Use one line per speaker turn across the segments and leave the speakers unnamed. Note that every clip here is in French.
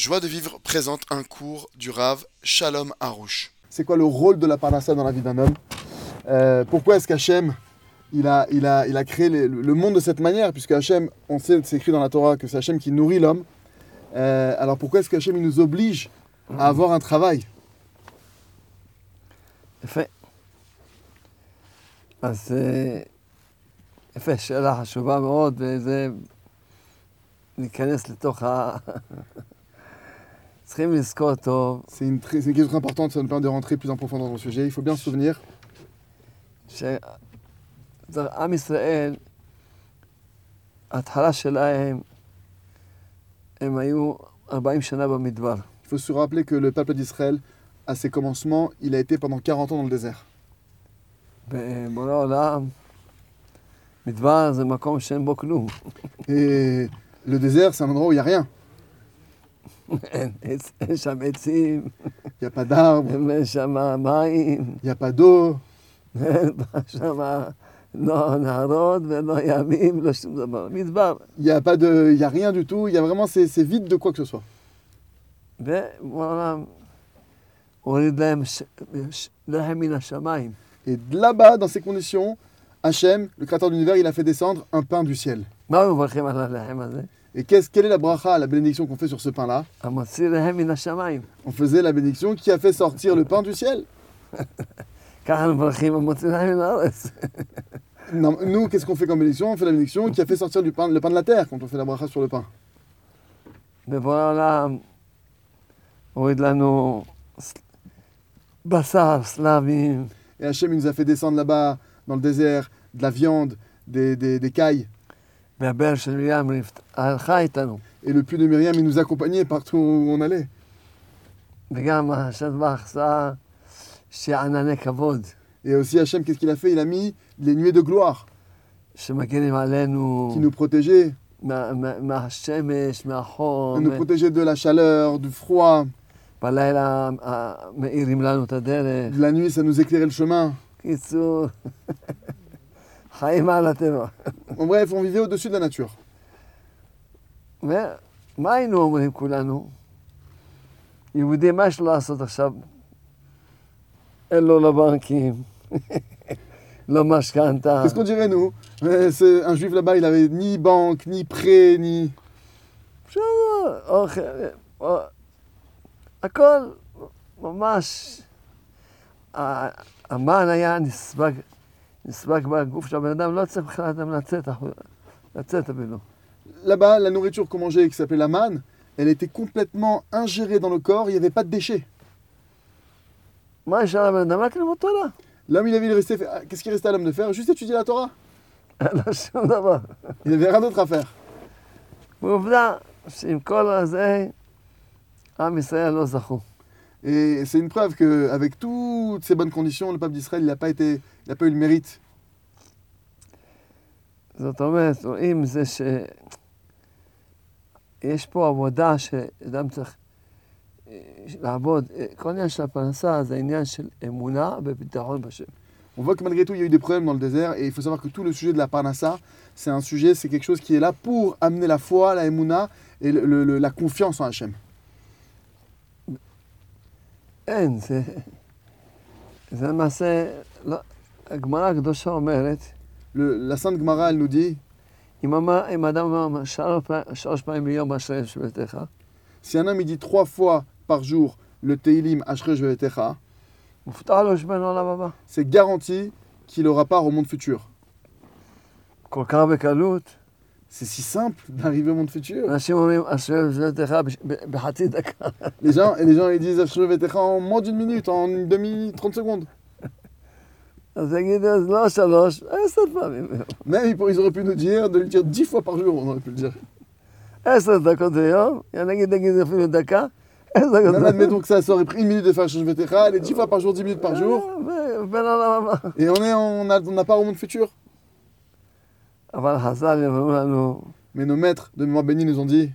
Joie de vivre présente un cours du Rav Shalom Harouche.
C'est quoi le rôle de la parnassa dans la vie d'un homme Euh, Pourquoi est-ce qu'Hachem il a, il, a, il a créé les- le monde de cette manière Puisque Hachem, on sait, c'est écrit dans la Torah que c'est Hachem qui nourrit l'homme. Euh, alors pourquoi est-ce qu'Hachem il nous oblige à avoir un travail
יפה. אז אה, יפה, שאלה חשובה מאוד, וזה... ניכנס לתוך ה... צריכים לזכור טוב
C'est une, très- c'est une question très importante, ça nous permet de rentrer plus en profondeur dans le sujet. Il faut bien se souvenir
שעם ישראל, ההתחלה שלהם, הם היו 40 שנה במדבר.
Il faut se rappeler que le peuple d'Israël, à ses commencements, il a été pendant 40 ans dans le désert.
ובורא עולם, מדבר זה מקום שאין בו כלום.
Et le désert, c'est un endroit où il n'y a rien.
אין, עץ- אין שם עצים,
Il n'y a pas d'arbres,
אין שם מים.
il n'y a pas d'eau,
אין שם לא נהרות ולא ימים, לא שום דבר. מדבר.
il n'y a, pas de- il y a rien du tout. Il y a vraiment, c'est c'est vide de quoi que ce soit.
ובעולם הוריד להם ש- ש- לחם מן השמיים.
Et de là-bas, dans ces conditions, Hachem, le créateur de l'univers, il a fait descendre un pain du ciel.
מה היו מברכים על הלחם הזה?
Et qu est quelle est la bracha, la bénédiction qu'on fait sur ce pain-là? On faisait la bénédiction qui a fait sortir le pain du ciel. nous, qu'est-ce qu'on fait comme bénédiction? On fait la bénédiction qui a fait sortir du pain, le pain de la terre quand on fait la bracha sur le pain. Et Hachem, nous a fait descendre là-bas, dans le désert, de la viande, des, des, des cailles. Et le puits de Myriam, il nous accompagnait partout où on allait. Et aussi Hachem, qu'est-ce qu'il a fait? Il a mis les nuées de gloire qui nous protégeaient. Nous protégeaient de la chaleur, du froid. La nuit, ça nous éclairait le chemin.
קיצור, חיים על הטבע.
En bref, on vivait au-dessus de la nature.
ומה היינו אומרים כולנו? יהודי, מה יש לו לעשות עכשיו? אין לו לבנקים, לא משכנתה.
Qu'est-ce qu'on dirait, nous Euh, c'est- Un juif là-bas, il avait ni banque, ni prêt, ni.
בסדר, אוכל, או- הכל ממש, ה- המן היה נספג, נספג בגוף של הבן אדם, לא צריך בכלל אדם לצאת, החוצה, לצאת אפילו.
Là-bas, la nourriture qu'on mangeait, qui s'appelait la manne, elle était complètement ingérée dans le corps, il n'y avait pas de déchets.
מה נשאר לבן אדם? רק ללמוד תורה.
L'homme, il avait il restait. ah, Qu'est-ce qu'il restait à l'homme de faire Juste étudier la Torah.
אין לו שום דבר.
Il n'avait rien d'autre à faire.
ועובדה שעם כל הזה, עם ישראל לא זכו.
Et c'est une preuve qu'avec toutes ces bonnes conditions, le peuple d'Israël, il n'a pas, été, il n'a pas eu le mérite.
זאת אומרת, רואים זה שיש פה עבודה שאדם צריך אה, לעבוד. אה, כל עניין של הפרנסה זה עניין של אמונה וביטחון בשם.
On voit que malgré tout, il y a eu des problèmes dans le désert. Et il faut savoir que tout le sujet de la parnassa, c'est un sujet, c'est quelque chose qui est là pour amener la foi, la emuna et le- le- le- la confiance en Hachem.
אין, זה, זה למעשה, לא, הגמרא הקדושה אומרת,
Le- la Sainte Gemara, elle nous dit
אם, אמר, אם אדם אומר שלוש פעמים- שלוש פעמים ביום אשריהם שבביתך,
si un homme il dit trois fois par jour le Teilim Ashrei Vetecha,
מובטח לו שבין העולם הבא.
c'est garanti qu'il aura part au monde futur. C'est si simple d'arriver au monde futur. Les gens, et les gens disent en moins d'une minute, en une demi, 30 secondes. Même ils auraient pu nous dire de le dire 10 fois par jour, on aurait pu le dire. Admettons que ça aurait pris une minute de faire Shrevetecha, elle est 10 fois par jour, 10 minutes par jour. Et on n'a on on pas au monde futur. Mais nos maîtres de mémoire bénie nous ont dit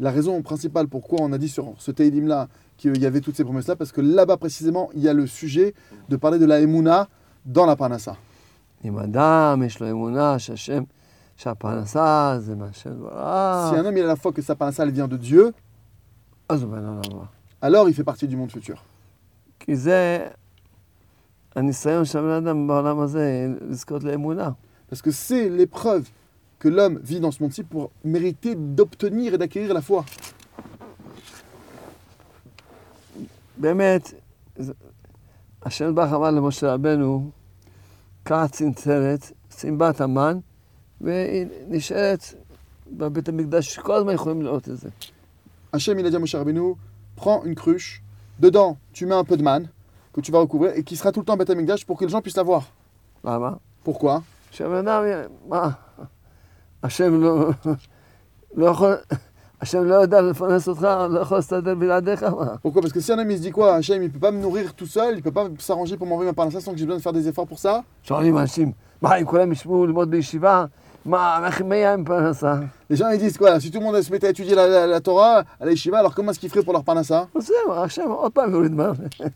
la raison principale pourquoi on a dit sur ce Teilim là qu'il y avait toutes ces promesses là, parce que là-bas précisément il y a le sujet de parler de la Emouna dans la Parnassa. Si un homme il a la foi que sa Parnassa elle vient de Dieu, alors il fait partie du monde futur. Parce que c'est l'épreuve que l'homme vit dans ce monde-ci pour mériter d'obtenir et d'acquérir la foi. Hachem, il a dit à Moshe Rabbeinu, prends une cruche, dedans, tu mets un peu de manne que tu vas recouvrir et qui sera tout le temps Beth Amikdash pour que les gens puissent la voir. Pourquoi? Pourquoi? Parce que si un homme il se dit quoi? Hachem il peut pas me nourrir tout seul, il peut pas s'arranger pour m'envoyer ma parnassa sans que j'ai besoin de faire des efforts pour ça?
שואלים אנשים, מה, אם כולם ישבו ללמוד בישיבה, מה, איך- מי יהיה עם פרנסה?
Les gens ils disent quoi Si tout le monde se mettait à étudier la, la- la Torah, à la yeshiva, alors comment est-ce qu'ils feraient pour leur parnassa
אז זהו, השם עוד פעם יוריד מה.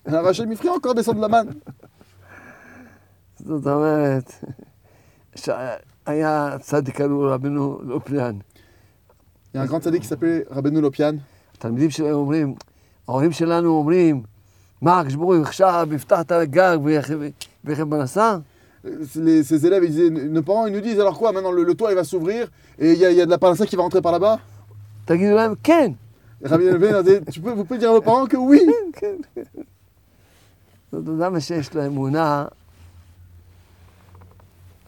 Alors Hachem il ferait encore descendre la manne.
זאת אומרת, שהיה צדיק קראו רבנו לופליאן.
Il y a un grand tzaddik qui s'appelait Rabbeinu Lopian.
התלמידים שלהם אומרים, ההורים שלנו אומרים, מה, הקדוש ברוך הוא עכשיו יפתח את הגג ויחם פרנסה?
Euh, les- ses élèves, ils disaient, nos parents, ils nous disent alors quoi Maintenant le, le toit il va s'ouvrir et il y, a- il y a de la parnassa qui va rentrer par là-bas
תגידו להם, כן.
Et Rabbi Elven a dit, tu peux, vous pouvez dire à vos parents que oui
כן, כן. זאת אומרת, למה שיש לו אמונה,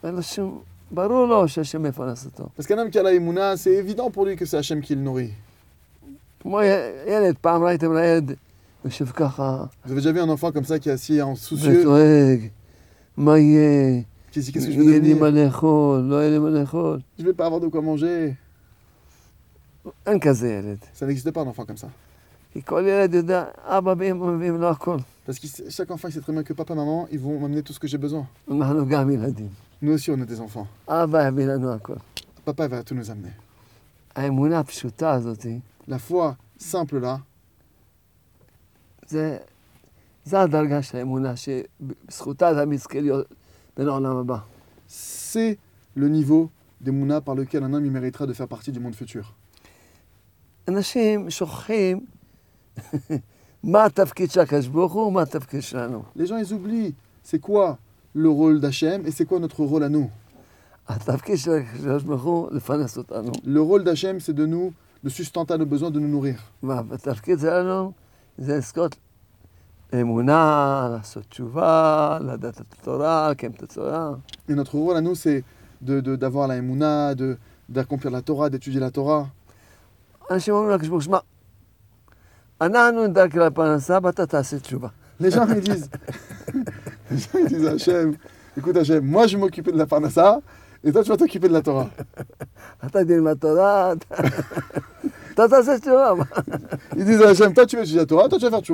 אין לו שום, ברור לו שהשם יפרנס אותו.
Parce qu'un homme qui a la Emouna, c'est évident pour lui que c'est Hachem qui le nourrit.
כמו י- ילד, פעם ראיתם ילד יושב ככה,
Vous avez déjà vu un enfant comme ça
מה יהיה?
qui se dit qu'est-ce que je vais
יהיה לי
devenir
מה לאכול, לא יהיה לי מה לאכול.
Je vais pas avoir de quoi manger.
אין כזה ילד.
Ça n'existe pas un enfant comme ça.
כי כל ילד יודע, אבא ואמא מביאים לו הכל.
Parce que chaque enfant il sait très bien que papa et maman, ils vont m'amener tout ce que j'ai besoin.
אנחנו גם ילדים.
Nous aussi on est des enfants.
אבא יביא לנו הכל.
Papa il va tout nous amener.
האמונה הפשוטה הזאת,
La foi simple là,
זה, זה הדרגה של האמונה, שבזכותה אתה מזכה להיות בן העולם הבא.
c'est le niveau d'Emouna par lequel un homme il méritera de faire partie du monde futur.
אנשים שוכחים מה התפקיד של הקדוש ברוך הוא ומה התפקיד שלנו.
Les gens ils oublient c'est quoi le rôle d'Hachem et c'est quoi notre rôle à nous.
התפקיד של הקדוש ברוך הוא לפרנס אותנו.
Le rôle d'Hachem c'est de nous, de sustenter nos besoins, de nous nourrir.
Emouna, la la Data Torah, Torah.
Et notre rôle à nous, c'est d'avoir la Emouna, d'accomplir la Torah, d'étudier la Torah. Les gens ils disent, les gens écoute Hachem, moi je m'occupais de la parnassa et toi tu vas t'occuper de la Torah. ils disent Hachem, toi tu vas étudier la Torah, toi tu vas faire tu.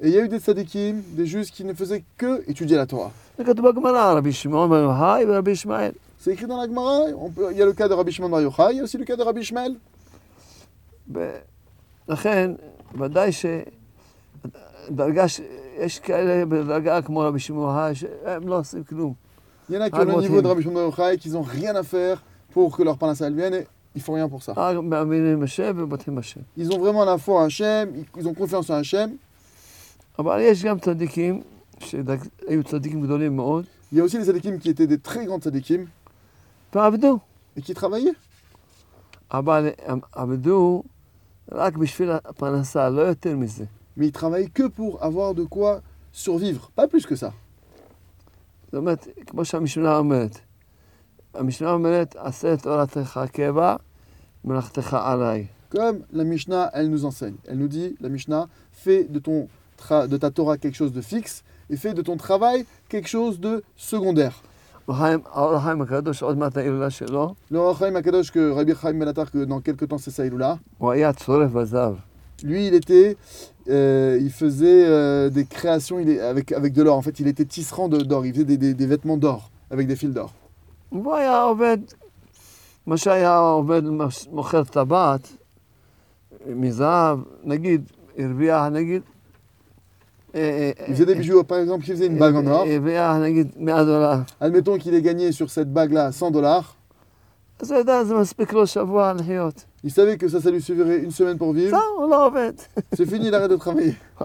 Et il y a eu des tzadikim, des juges qui ne faisaient que étudier la Torah.
זה כתוב בגמרא, רבי שמעון בר יוחאי ורבי ישמעאל.
C'est écrit dans la Gemara, on peut- il y a le cas de Rabbi Shimon Bar Yochai, il y a aussi le cas de Rabbi Ishmael.
לכן, ודאי שדרגה, ש- יש כאלה בדרגה כמו רבי שמעון בר יוחאי, שהם לא עושים כלום.
Il y en a qui
Ah,
ont le
moi,
niveau
c'est-
de Rabbi Shimon Bar Yochai, qui n'ont rien à faire pour que leur Parnassa elle vienne et ils font rien pour ça.
רק מאמינים בשם ובוטחים בשם.
Ils ont vraiment la foi en Hachem, ils- ils ont confiance en Hachem.
אבל יש גם צדיקים, שהיו צדיקים גדולים מאוד,
Il y a aussi les tzadikim qui étaient des très grands tzadikim
ועבדו.
et qui travaillaient.
אבל הם עבדו רק בשביל הפרנסה, לא יותר מזה.
Mais ils travaillaient que pour avoir de quoi survivre, pas plus que ça.
זאת אומרת, כמו שהמשנה אומרת, המשנה אומרת, עשה את תורתך קבע, מלאכתך עליי.
Comme la Mishnah, elle nous enseigne. Elle nous dit, la Mishnah, fais de, ton tra- de ta Torah quelque chose de fixe et fais de ton travail quelque chose de secondaire.
בחיים- האור החיים הקדוש, עוד מעט ההילולה שלו,
Le Ohr HaChaim Akadosh, que Rabbi Chaim Benatar, que dans quelques temps c'est ça, là.
הוא היה צורף בזהב.
Lui, il était, euh, il faisait euh, des créations il est, avec, avec de l'or. En fait, il était tisserand de- d'or. Il faisait des, des- des vêtements d'or, avec des fils d'or.
והוא היה עובד, מה שהיה עובד מש- מוכר טבעת מזהב, נגיד, הרוויח נגיד, אה,
il faisait des bijoux, par exemple, il faisait une bague en or. Admettons qu'il ait gagné sur cette bague-là 100 dollars. Il savait que ça, ça lui suffirait une semaine pour vivre. C'est fini, il arrête de travailler.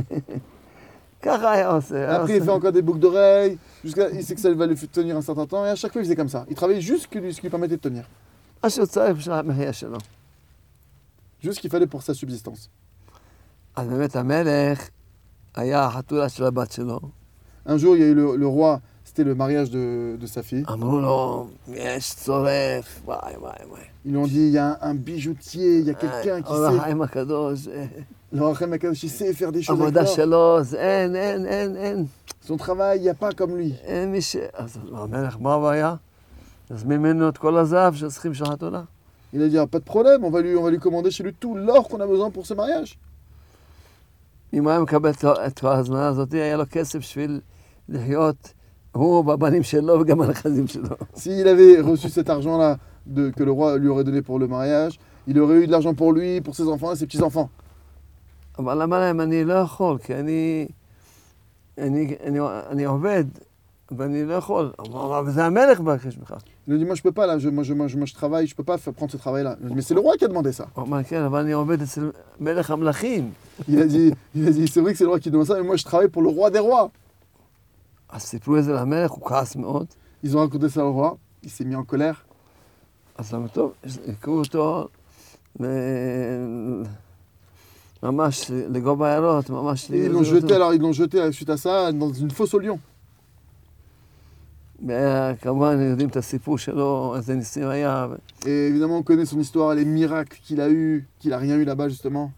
Après, il fait encore des boucles d'oreilles, il sait que ça va lui tenir un certain temps, et à chaque fois, il faisait comme ça. Il travaillait juste ce qui lui permettait de tenir juste ce qu'il fallait pour sa subsistance. Un jour, il y a eu le, le roi, c'était le mariage de, de sa fille. Ils lui ont dit, il y a un, un bijoutier, il y a quelqu'un qui sait... Le il sait faire des choses Son travail, il n'y a pas comme lui. Il a dit, ah, pas de problème, on va, lui, on va lui commander chez lui tout l'or qu'on a besoin pour ce mariage. S'il avait reçu cet argent-là que le roi lui aurait donné pour le mariage, il aurait eu de l'argent pour lui, pour ses enfants et ses petits-enfants. Il lui dit, moi je peux pas là, je, moi, je, je, je travaille, je peux pas prendre ce travail-là. Mais c'est le roi qui a demandé ça. Il a dit, il a dit c'est vrai que c'est le roi qui demande ça, mais moi je travaille pour le roi des rois. Ils ont raconté ça au roi, il s'est mis en colère. Ils l'ont jeté, alors ils l'ont jeté suite à ça dans une fosse au lion. Et évidemment, on connaît son histoire, les miracles qu'il a eu, qu'il n'a rien eu là-bas justement.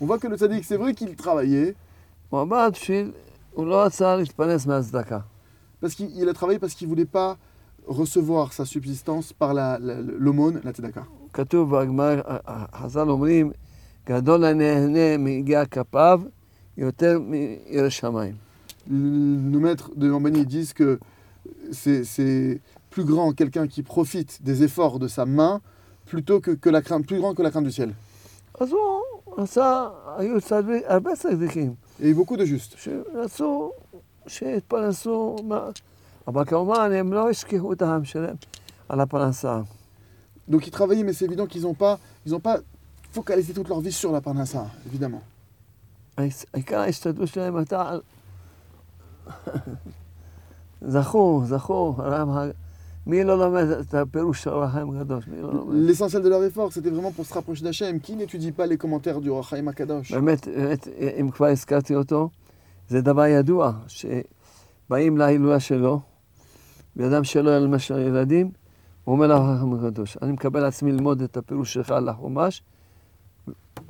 On voit que le tzaddik, c'est vrai qu'il travaillait. Parce qu'il a travaillé parce qu'il ne voulait pas recevoir sa subsistance par l'aumône, la,
la.
Nos maîtres de Jambani disent que c'est plus grand quelqu'un qui profite des efforts de sa main plutôt que, que la crainte, plus grand que la crainte du ciel. Et beaucoup de justes. Donc ils travaillaient, mais c'est évident qu'ils n'ont pas, ils ont pas focalisé toute leur vie sur la parnassa, évidemment.
העיקר ההשתדלות שלהם הייתה על... זכו, זכו, הרב ה- מי לא לומד את הפירוש של אור החיים הקדוש? מי לא לומד?
L'essentiel de leur effort, c'était vraiment pour se rapprocher d'Hachem. Qui n'étudie pas les commentaires du Rachaim Akadosh
באמת, באמת, אם כבר הזכרתי אותו, זה דבר ידוע, שבאים להילולה שלו, ואדם שלא היה למשל ילדים, הוא אומר החיים הקדוש, אני מקבל על עצמי ללמוד את הפירוש שלך על החומש,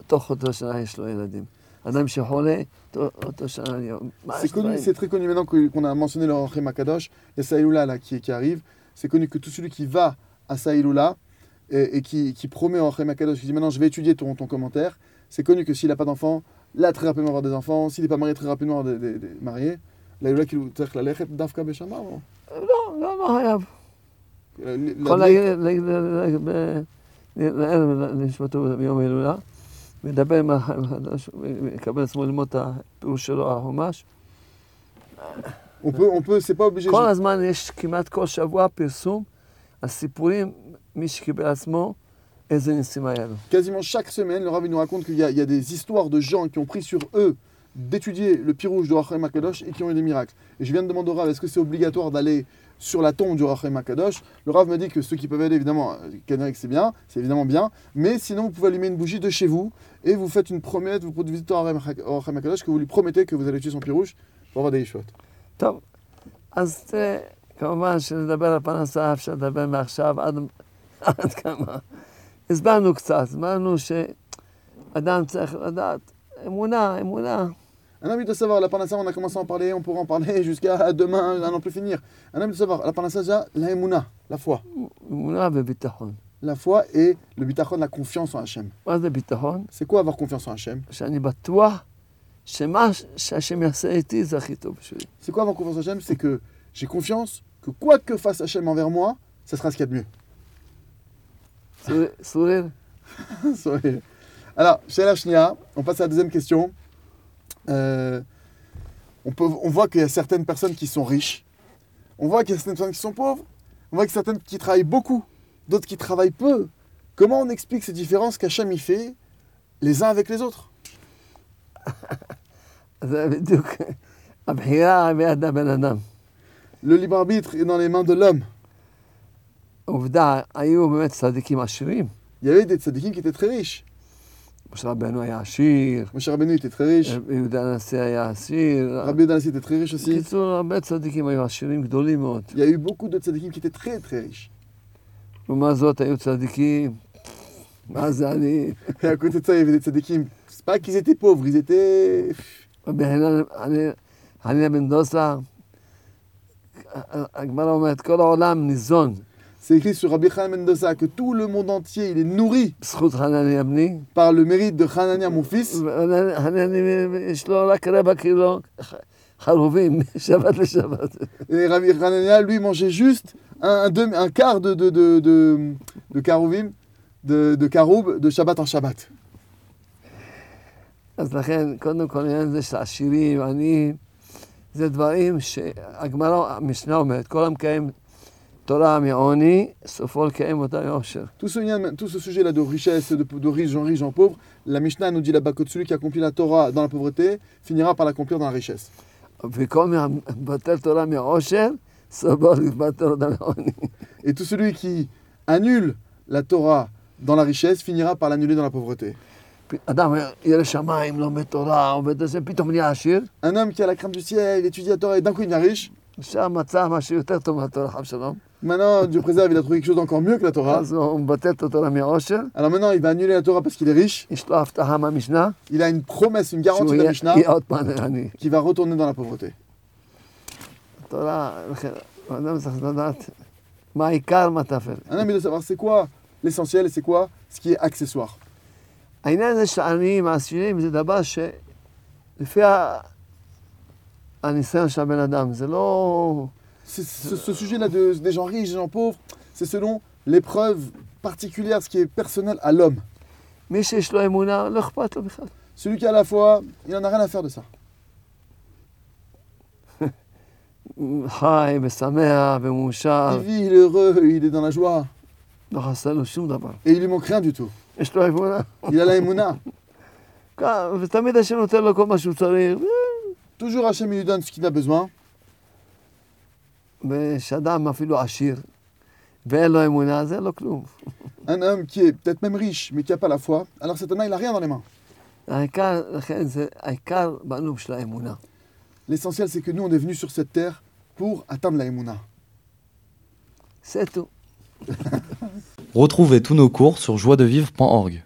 תוך אותו שנה יש לו ילדים.
C'est connu, c'est très connu maintenant qu'on a mentionné le Rachim Akadosh et Saïloula qui, arrive. C'est connu que tout celui qui va à Saïloula et, qui, promet au Rachim Akadosh, qui dit maintenant je vais étudier ton, commentaire, c'est connu que s'il n'a pas d'enfant, là très rapidement avoir des enfants, s'il n'est pas marié très rapidement avoir des, des, des mariés. L'aïloula qui lui
la lechet d'Afka Beshama Non, non, non, Hayav. מדבר עם החיים החדש, ויקבל עצמו ללמוד את הפירוש שלו על החומש.
On peut, on peut, c'est pas obligé.
כל הזמן יש כמעט כל שבוע פרסום על סיפורים, מי שקיבל עצמו, איזה ניסים היה לו.
Quasiment chaque semaine, le Rav il nous raconte qu'il y, a- il y a des histoires de gens qui ont pris sur eux d'étudier le pirouge de Rachaim Akadosh et qui ont eu des miracles. Et je viens de demander au Rav, est-ce que c'est obligatoire d'aller sur la tombe du Rachaim Akadosh Le Rav me dit que ceux qui peuvent aller, évidemment, euh, Canarik c'est bien, c'est évidemment bien, mais sinon vous pouvez allumer une bougie de chez vous et vous faites une promesse, vous visitez au Rachaim Akadosh que vous lui promettez que vous allez tuer son pirouge pour avoir des yeshuot.
טוב, אז תראה, כמובן שנדבר על פרנסה, אפשר לדבר מעכשיו עד, עד כמה. הסברנו קצת, הסברנו שאדם צריך לדעת אמונה, אמונה.
Un ami de savoir, la parnassa, on a commencé à en parler, on pourra en parler jusqu'à demain, à n'en plus finir. Un ami de savoir, la parnassa, la emuna, la foi. La foi et le bitachon, la confiance en Hachem. C'est quoi avoir confiance en Hachem? C'est quoi avoir confiance en Hachem? C'est que j'ai confiance que quoi que fasse Hachem envers moi, ça sera ce qu'il y a de mieux.
Sourire.
Sourire. Alors, chez la on passe à la deuxième question. Euh, on, voit qu'il y a certaines personnes qui sont riches, on voit qu'il y a certaines personnes qui sont pauvres, on voit qu'il y a certaines qui travaillent beaucoup, d'autres qui travaillent peu. Comment on explique ces différences qu'Hacham y fait les uns avec les autres? Le libre arbitre est dans les mains de l'homme. Il y avait des tzadikim qui étaient très riches.
משה רבנו היה עשיר.
משה רבנו איתית חריש. אה,
יהודה הנשיא היה עשיר.
רבי יהודה הנשיא איתית חריש עשיר.
בקיצור, הרבה צדיקים היו עשירים גדולים מאוד.
יהיו בוקו דו צדיקים כי כתית חריש.
לעומת זאת, היו צדיקים. מה זה אני?
היה קוצצה יבדי צדיקים. ספקי זה טיפוב, זה טיפ.
רבי חנינא בן דוסה, הגמרא אומרת, כל העולם ניזון.
C'est écrit sur Rabbi Chanan Mendoza que tout le monde entier il est nourri
בזכות חנניה בני.
par le mérite de Hanania, mon fils.
חנניה יש לו רק רבע קילו חרובים, שבת לשבת.
Et Rabbi Hanania, lui, mangeait juste un, un, demi- un quart de, de, de, de, de karouvim, de, de karoub, de Shabbat en Shabbat.
אז לכן, קודם כל, העניין הזה של עשירים, עניים, זה דברים שהגמרא, המשנה אומרת, כל המקיים Torah mi'oni, sofol
Tout ce, tout ce sujet-là de richesse, de, de riche, gens riches, en pauvres, la Mishnah nous dit là-bas que celui qui accomplit la Torah dans la pauvreté finira par l'accomplir dans la richesse. Et tout celui qui annule la Torah dans la richesse finira par l'annuler dans la pauvreté. Un homme qui a la crainte du ciel, il étudie la Torah et d'un coup il devient riche.
עכשיו מצא משהו יותר טוב מהתורה, חב שלום.
Maintenant, Dieu préserve, il a trouvé quelque chose d'encore mieux que la Torah.
אז הוא מבטל את התורה מעושר,
Alors maintenant, il va annuler la Torah parce qu'il est riche.
יש לו הבטחה מהמשנה,
Il a une promesse, une garantie
שהוא
de la
יהיה
Mishnah
יהיה עוד פעם עני.
qui va retourner dans la pauvreté.
תורה, לכן, אדם צריך לדעת מה העיקר, מה טפל.
Un homme, il doit savoir c'est quoi l'essentiel et c'est quoi ce qui est accessoire.
העניין הזה של העניים, העשירים, זה דבר שלפי ה- הניסיון של הבן אדם, זה לא...
ce, sujet-là des gens riches, des gens pauvres, c'est selon l'épreuve particulière, ce qui est personnel à l'homme. Celui qui a la foi, il n'en a rien à faire de ça. Il vit, il est heureux, il est dans la joie. Et il lui manque rien du tout. Il a la émouna. Toujours Hachem, il lui donne ce qu'il a besoin.
ושאדם אפילו עשיר, ואין לו אמונה, זה לא כלום.
Un homme qui est peut-être même riche, mais qui n'a pas la foi, alors cet homme-là, il n'a rien dans les mains.
העיקר, לכן זה, העיקר בנו של האמונה.
L'essentiel, c'est que nous, on est venus sur cette terre pour atteindre la émouna.
זה tout.
Retrouvez tous nos cours sur joiedevivre.org.